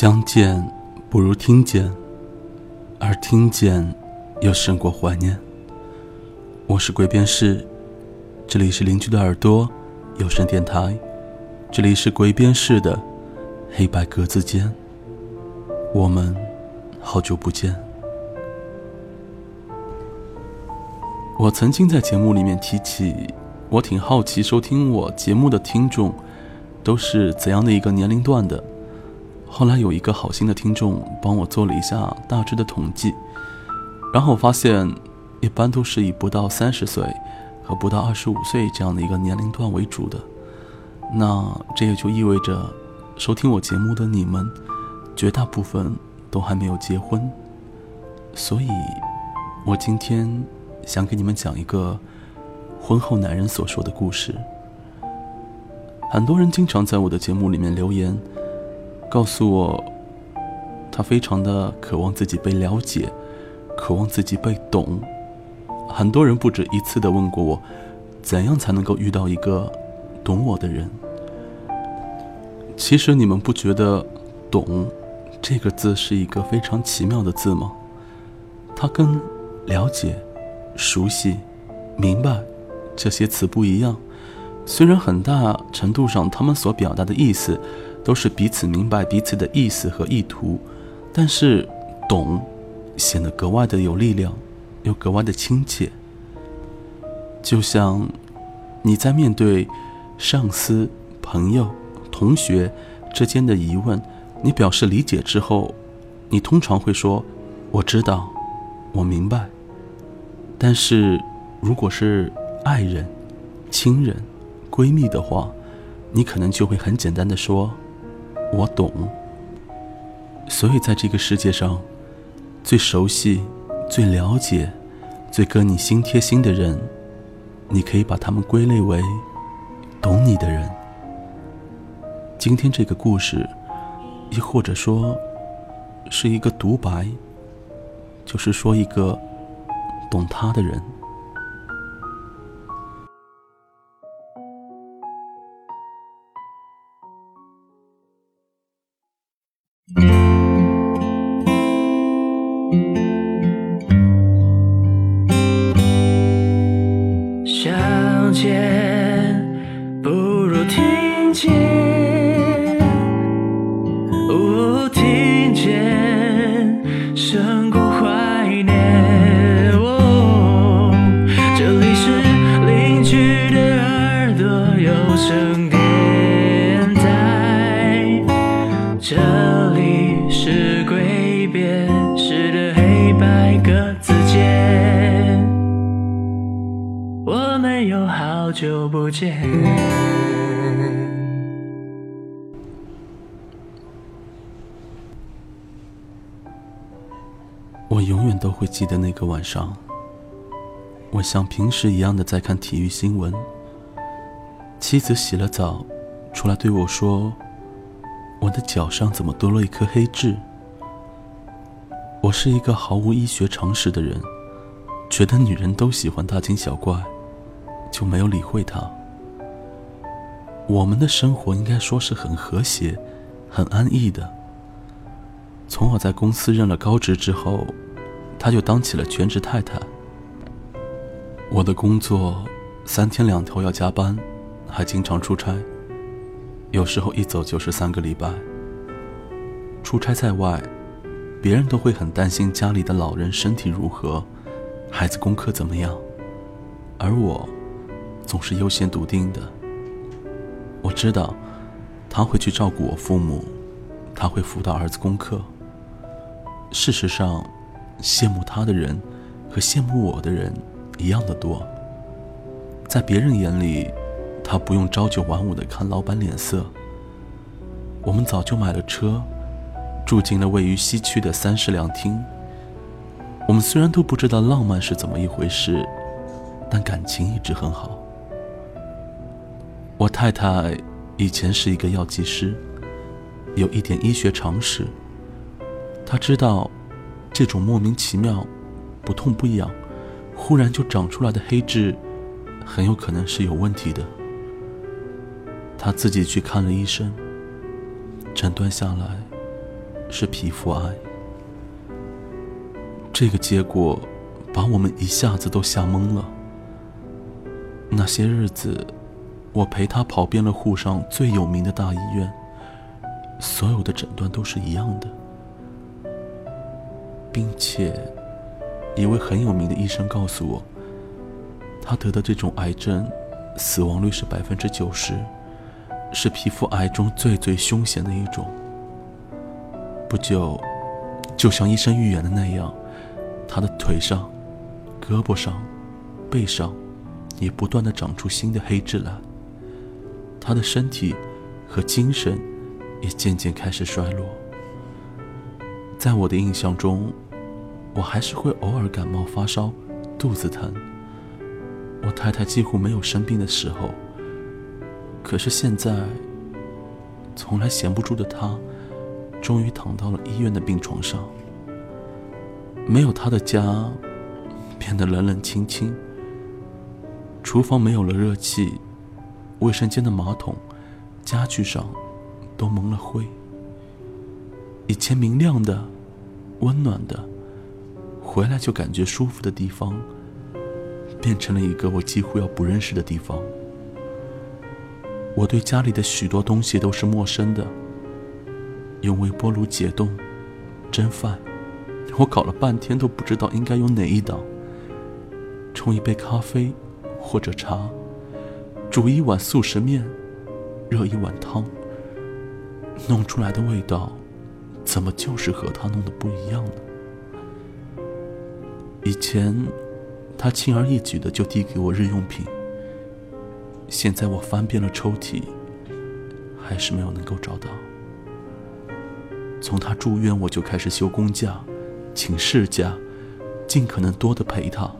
相见不如听见，而听见又胜过怀念。我是鬼边士，这里是邻居的耳朵有声电台，这里是鬼边士的黑白格子间。我们好久不见。我曾经在节目里面提起，我挺好奇收听我节目的听众都是怎样的一个年龄段的。后来有一个好心的听众帮我做了一下大致的统计，然后我发现，一般都是以不到三十岁和不到二十五岁这样的一个年龄段为主的。那这也就意味着，收听我节目的你们，绝大部分都还没有结婚。所以，我今天想给你们讲一个婚后男人所说的故事。很多人经常在我的节目里面留言。告诉我，他非常的渴望自己被了解，渴望自己被懂。很多人不止一次的问过我，怎样才能够遇到一个懂我的人？其实你们不觉得“懂”这个字是一个非常奇妙的字吗？它跟了解、熟悉、明白这些词不一样。虽然很大程度上，他们所表达的意思。都是彼此明白彼此的意思和意图，但是懂显得格外的有力量，又格外的亲切。就像你在面对上司、朋友、同学之间的疑问，你表示理解之后，你通常会说：“我知道，我明白。”但是如果是爱人、亲人、闺蜜的话，你可能就会很简单的说。我懂，所以在这个世界上，最熟悉、最了解、最跟你心贴心的人，你可以把他们归类为懂你的人。今天这个故事，亦或者说是一个独白，就是说一个懂他的人。我没有好久不见。我永远都会记得那个晚上，我像平时一样的在看体育新闻。妻子洗了澡，出来对我说：“我的脚上怎么多了一颗黑痣？”我是一个毫无医学常识的人，觉得女人都喜欢大惊小怪，就没有理会他。我们的生活应该说是很和谐、很安逸的。从我在公司任了高职之后。她就当起了全职太太。我的工作三天两头要加班，还经常出差，有时候一走就是三个礼拜。出差在外，别人都会很担心家里的老人身体如何，孩子功课怎么样，而我总是优先笃定的。我知道他会去照顾我父母，他会辅导儿子功课。事实上。羡慕他的人，和羡慕我的人一样的多。在别人眼里，他不用朝九晚五的看老板脸色。我们早就买了车，住进了位于西区的三室两厅。我们虽然都不知道浪漫是怎么一回事，但感情一直很好。我太太以前是一个药剂师，有一点医学常识，她知道。这种莫名其妙、不痛不痒、忽然就长出来的黑痣，很有可能是有问题的。她自己去看了医生，诊断下来，是皮肤癌。这个结果把我们一下子都吓懵了。那些日子，我陪他跑遍了沪上最有名的大医院，所有的诊断都是一样的，并且一位很有名的医生告诉我，他得的这种癌症，死亡率是百分之九十，是皮肤癌中最最凶险的一种。不久，就像医生预言的那样。他的腿上、胳膊上、背上，也不断的长出新的黑痣来。他的身体和精神也渐渐开始衰落。在我的印象中，我还是会偶尔感冒发烧、肚子疼。我太太几乎没有生病的时候。可是现在，从来闲不住的她，终于躺到了医院的病床上。没有他的家，变得冷冷清清。厨房没有了热气，卫生间的马桶、家具上都蒙了灰。以前明亮的、温暖的，回来就感觉舒服的地方，变成了一个我几乎要不认识的地方。我对家里的许多东西都是陌生的。用微波炉解冻、蒸饭。我搞了半天都不知道应该用哪一档。冲一杯咖啡，或者茶，煮一碗素食面，热一碗汤。弄出来的味道，怎么就是和他弄的不一样呢？以前，他轻而易举的就递给我日用品。现在我翻遍了抽屉，还是没有能够找到。从他住院，我就开始休公假。请事假，尽可能多的陪他，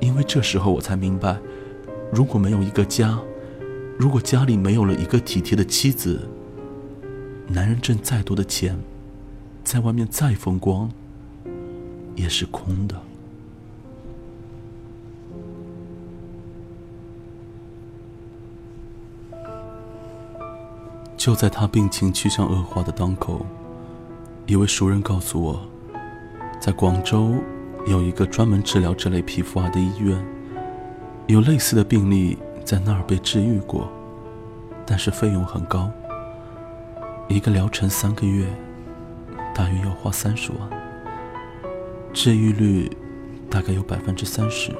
因为这时候我才明白，如果没有一个家，如果家里没有了一个体贴的妻子，男人挣再多的钱，在外面再风光，也是空的。就在他病情趋向恶化的当口，一位熟人告诉我。在广州有一个专门治疗这类皮肤癌的医院，有类似的病例在那儿被治愈过，但是费用很高，一个疗程三个月，大约要花三十万，治愈率大概有百分之三十。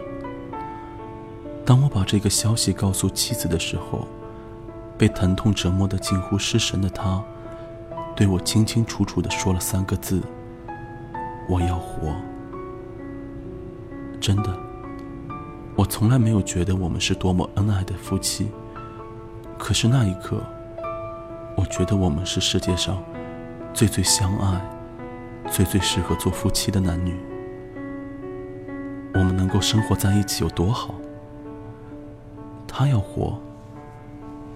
当我把这个消息告诉妻子的时候，被疼痛折磨得近乎失神的她，对我清清楚楚地说了三个字。我要活，真的。我从来没有觉得我们是多么恩爱的夫妻，可是那一刻，我觉得我们是世界上最最相爱、最最适合做夫妻的男女。我们能够生活在一起有多好？他要活，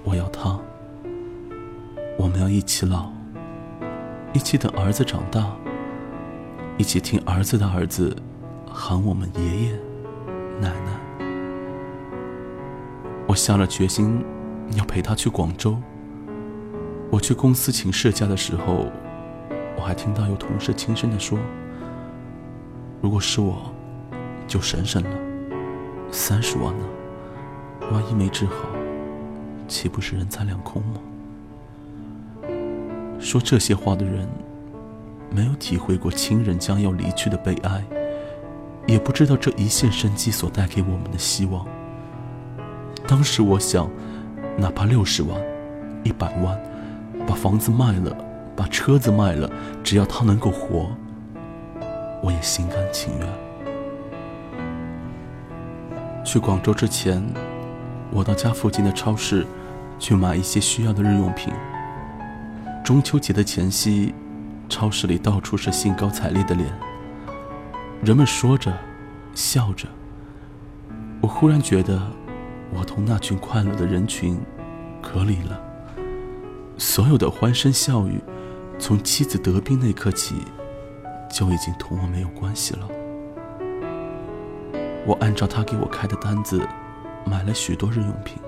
我要他。我们要一起老，一起等儿子长大。一起听儿子的儿子喊我们爷爷、奶奶。我下了决心要陪他去广州。我去公司请事假的时候，我还听到有同事轻声的说：“如果是我，就省省了，三十万呢，万一没治好，岂不是人财两空吗？”说这些话的人。没有体会过亲人将要离去的悲哀，也不知道这一线生机所带给我们的希望。当时我想，哪怕六十万、一百万，把房子卖了，把车子卖了，只要他能够活，我也心甘情愿。去广州之前，我到家附近的超市去买一些需要的日用品。中秋节的前夕。超市里到处是兴高采烈的脸，人们说着，笑着。我忽然觉得，我同那群快乐的人群隔离了。所有的欢声笑语，从妻子得病那刻起，就已经同我没有关系了。我按照他给我开的单子，买了许多日用品。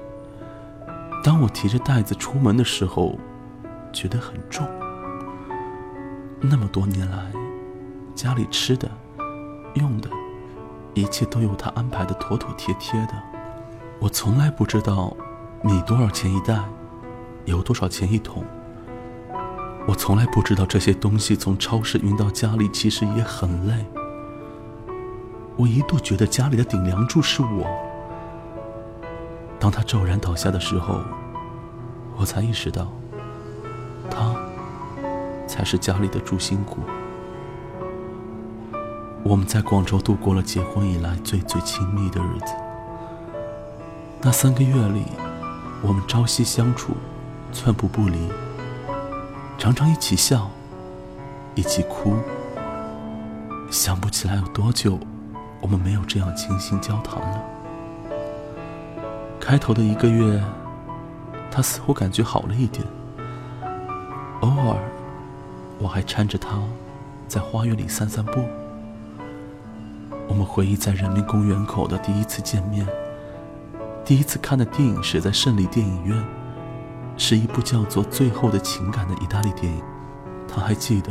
当我提着袋子出门的时候，觉得很重。那么多年来，家里吃的、用的，一切都由他安排的妥妥帖帖的。我从来不知道米多少钱一袋，油多少钱一桶。我从来不知道这些东西从超市运到家里其实也很累。我一度觉得家里的顶梁柱是我。当他骤然倒下的时候，我才意识到，他才是家里的主心骨。我们在广州度过了结婚以来最最亲密的日子。那三个月里，我们朝夕相处，寸步不离，常常一起笑，一起哭。想不起来有多久。我们没有这样倾心交谈了。开头的一个月，他似乎感觉好了一点。偶尔，我还搀着他，在花园里散散步。我们回忆在人民公园口的第一次见面，第一次看的电影是在胜利电影院，是一部叫做《最后的情感》的意大利电影。他还记得，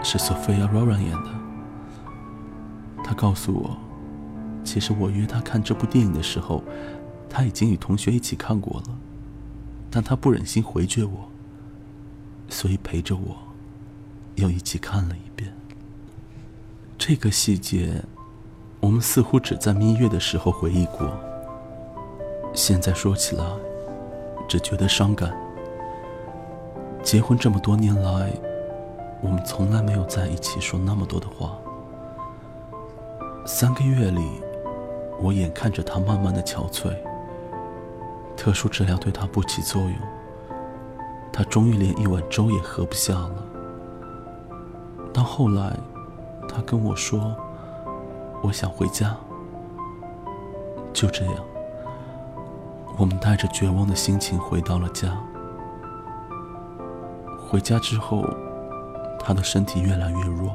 是 Sophia Loren 演的。他告诉我，其实我约他看这部电影的时候，他已经与同学一起看过了，但他不忍心回绝我，所以陪着我，又一起看了一遍。这个细节，我们似乎只在蜜月的时候回忆过。现在说起来，只觉得伤感。结婚这么多年来，我们从来没有在一起说那么多的话。三个月里，我眼看着他慢慢的憔悴，特殊治疗对他不起作用，他终于连一碗粥也喝不下了。到后来，他跟我说：“我想回家。”就这样，我们带着绝望的心情回到了家。回家之后，他的身体越来越弱。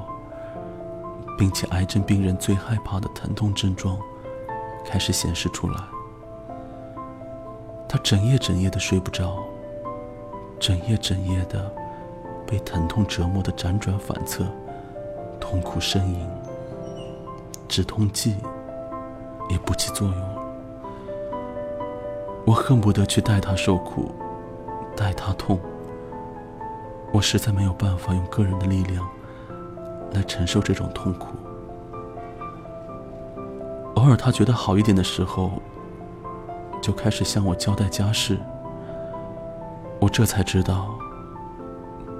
并且，癌症病人最害怕的疼痛症状开始显示出来。他整夜整夜的睡不着，整夜整夜的被疼痛折磨的辗转反侧，痛苦呻吟，止痛剂也不起作用了。我恨不得去代他受苦，代他痛。我实在没有办法用个人的力量。来承受这种痛苦。偶尔他觉得好一点的时候，就开始向我交代家事。我这才知道，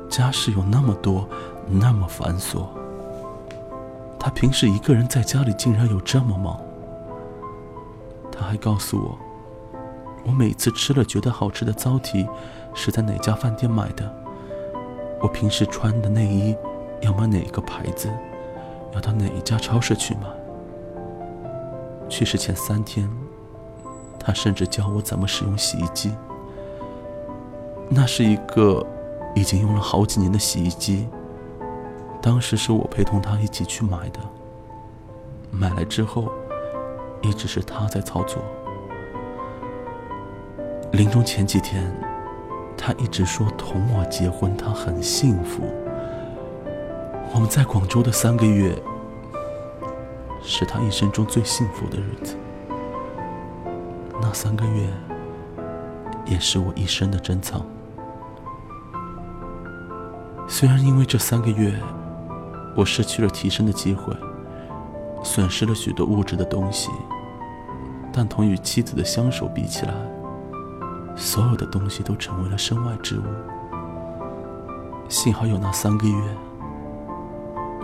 家事有那么多，那么繁琐。他平时一个人在家里竟然有这么忙。他还告诉我，我每次吃了觉得好吃的糟蹄，是在哪家饭店买的。我平时穿的内衣。要买哪个牌子？要到哪一家超市去买？去世前三天，他甚至教我怎么使用洗衣机。那是一个已经用了好几年的洗衣机，当时是我陪同他一起去买的。买来之后，一直是他在操作。临终前几天，他一直说同我结婚，他很幸福。我们在广州的三个月，是他一生中最幸福的日子。那三个月，也是我一生的珍藏。虽然因为这三个月，我失去了提升的机会，损失了许多物质的东西，但同与妻子的相守比起来，所有的东西都成为了身外之物。幸好有那三个月。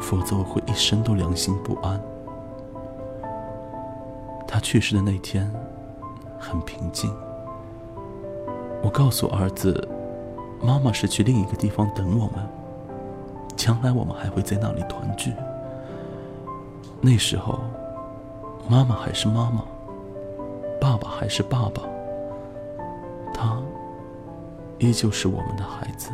否则我会一生都良心不安。他去世的那天，很平静。我告诉儿子，妈妈是去另一个地方等我们，将来我们还会在那里团聚。那时候，妈妈还是妈妈，爸爸还是爸爸，他依旧是我们的孩子。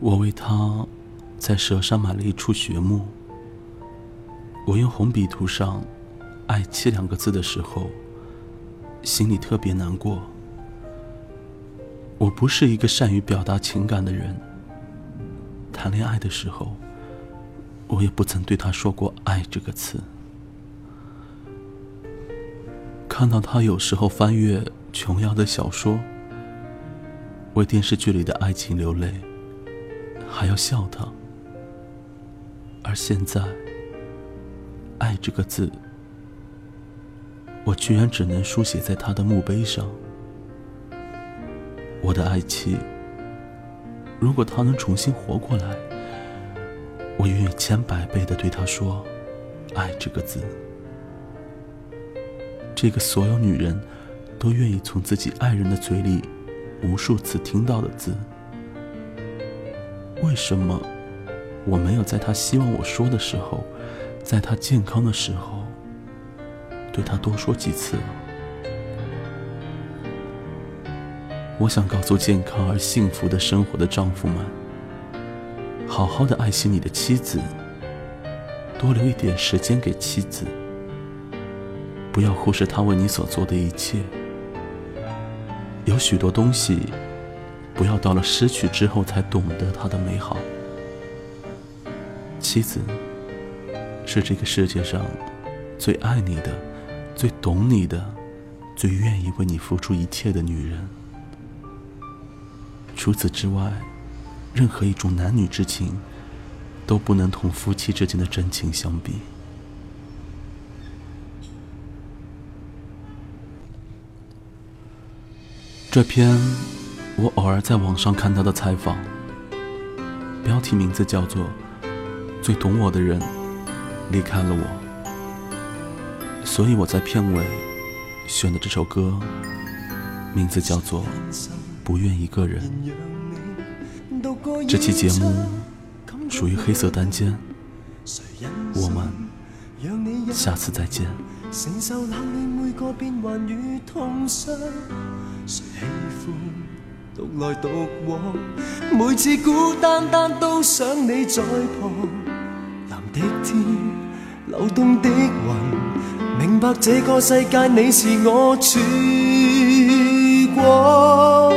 我为他在蛇山买了一处穴墓。我用红笔涂上“爱妻”两个字的时候，心里特别难过。我不是一个善于表达情感的人。谈恋爱的时候，我也不曾对他说过“爱”这个词。看到他有时候翻阅琼瑶的小说，为电视剧里的爱情流泪，还要笑他。而现在，“爱”这个字，我居然只能书写在他的墓碑上。我的爱妻，如果她能重新活过来，我愿意千百倍的对她说“爱”这个字，这个所有女人都愿意从自己爱人的嘴里无数次听到的字。为什么我没有在她希望我说的时候，在她健康的时候，对她多说几次？我想告诉健康而幸福的生活的丈夫们：好好的爱惜你的妻子，多留一点时间给妻子，不要忽视他为你所做的一切。有许多东西，不要到了失去之后才懂得它的美好。妻子是这个世界上最爱你的、最懂你的、最愿意为你付出一切的女人。除此之外，任何一种男女之情都不能同夫妻之间的真情相比。这篇我偶尔在网上看到的采访，标题名字叫做《最懂我的人离开了我》，所以我在片尾选的这首歌名字叫做。不愿一个人。这期节目属于黑色单间，我们下次再见。承受冷暖每个变幻与痛伤，谁喜欢独来独往？每次孤单单都想你在旁。蓝的天，流动的云，明白这个世界你是我曙光。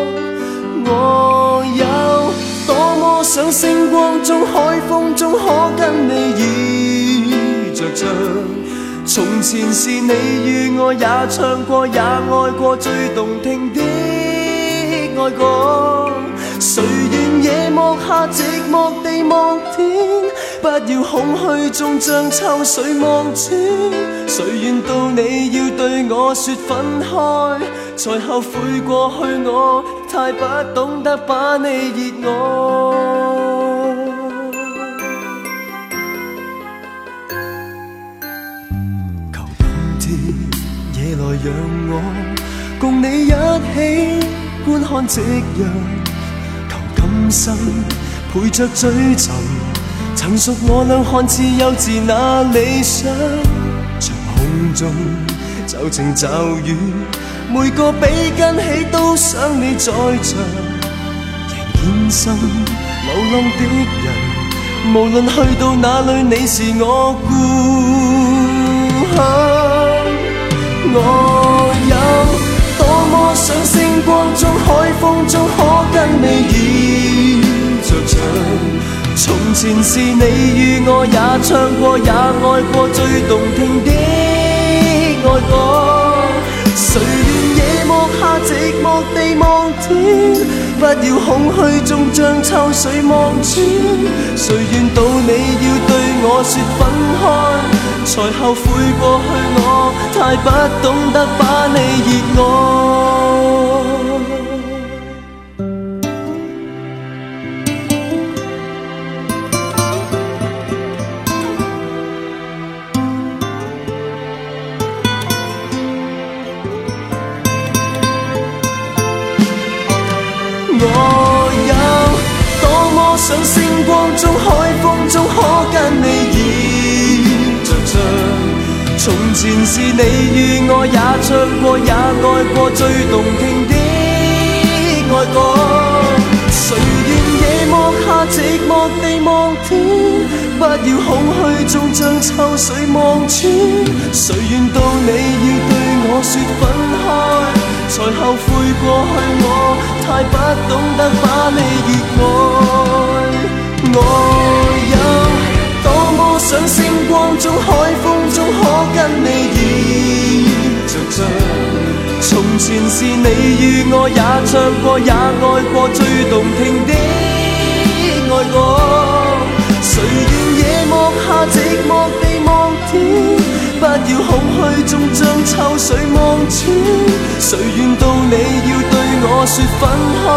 我有多么想星光中、海风中可跟你倚着唱。从前是你与我也唱过、也爱过最动听的爱歌。谁愿夜幕下寂寞地望天？不要空虚中将秋水望穿。谁愿到你要对我说分开，才后悔过去我。太不懂得把你热爱，让我共你一起观看夕阳，求今生陪着追寻，曾属我俩看似幼稚那理想，像空中骤晴骤雨。每个比跟起都想你在场，仍现身流浪的人，无论去到哪里，你是我故乡。我有多么想星光中、海风中可跟你演着唱，从前是你与我也唱过、也爱过最动听的爱歌，谁愿夜幕？下寂寞地望天，不要空虚中将秋水望穿。谁愿到你要对我说分开，才后悔过去我太不懂得把你热爱。海风中，可跟你倚着窗。从前是你与我也唱过，也爱过最动听的爱歌。谁愿夜幕下寂寞地望天？不要空虚中将秋水望穿。谁愿到你要对我说分开，才后悔过去我太不懂得把你热爱。我有多么想星光中、海风中可跟你倚着唱。从前是你与我也唱过也爱过最动听的爱歌。谁愿夜幕下寂寞地望天？不要空虚中将秋水望穿。谁愿到你要对我说分开，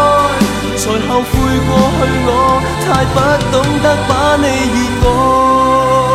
才后悔过去我太不懂得把你热爱。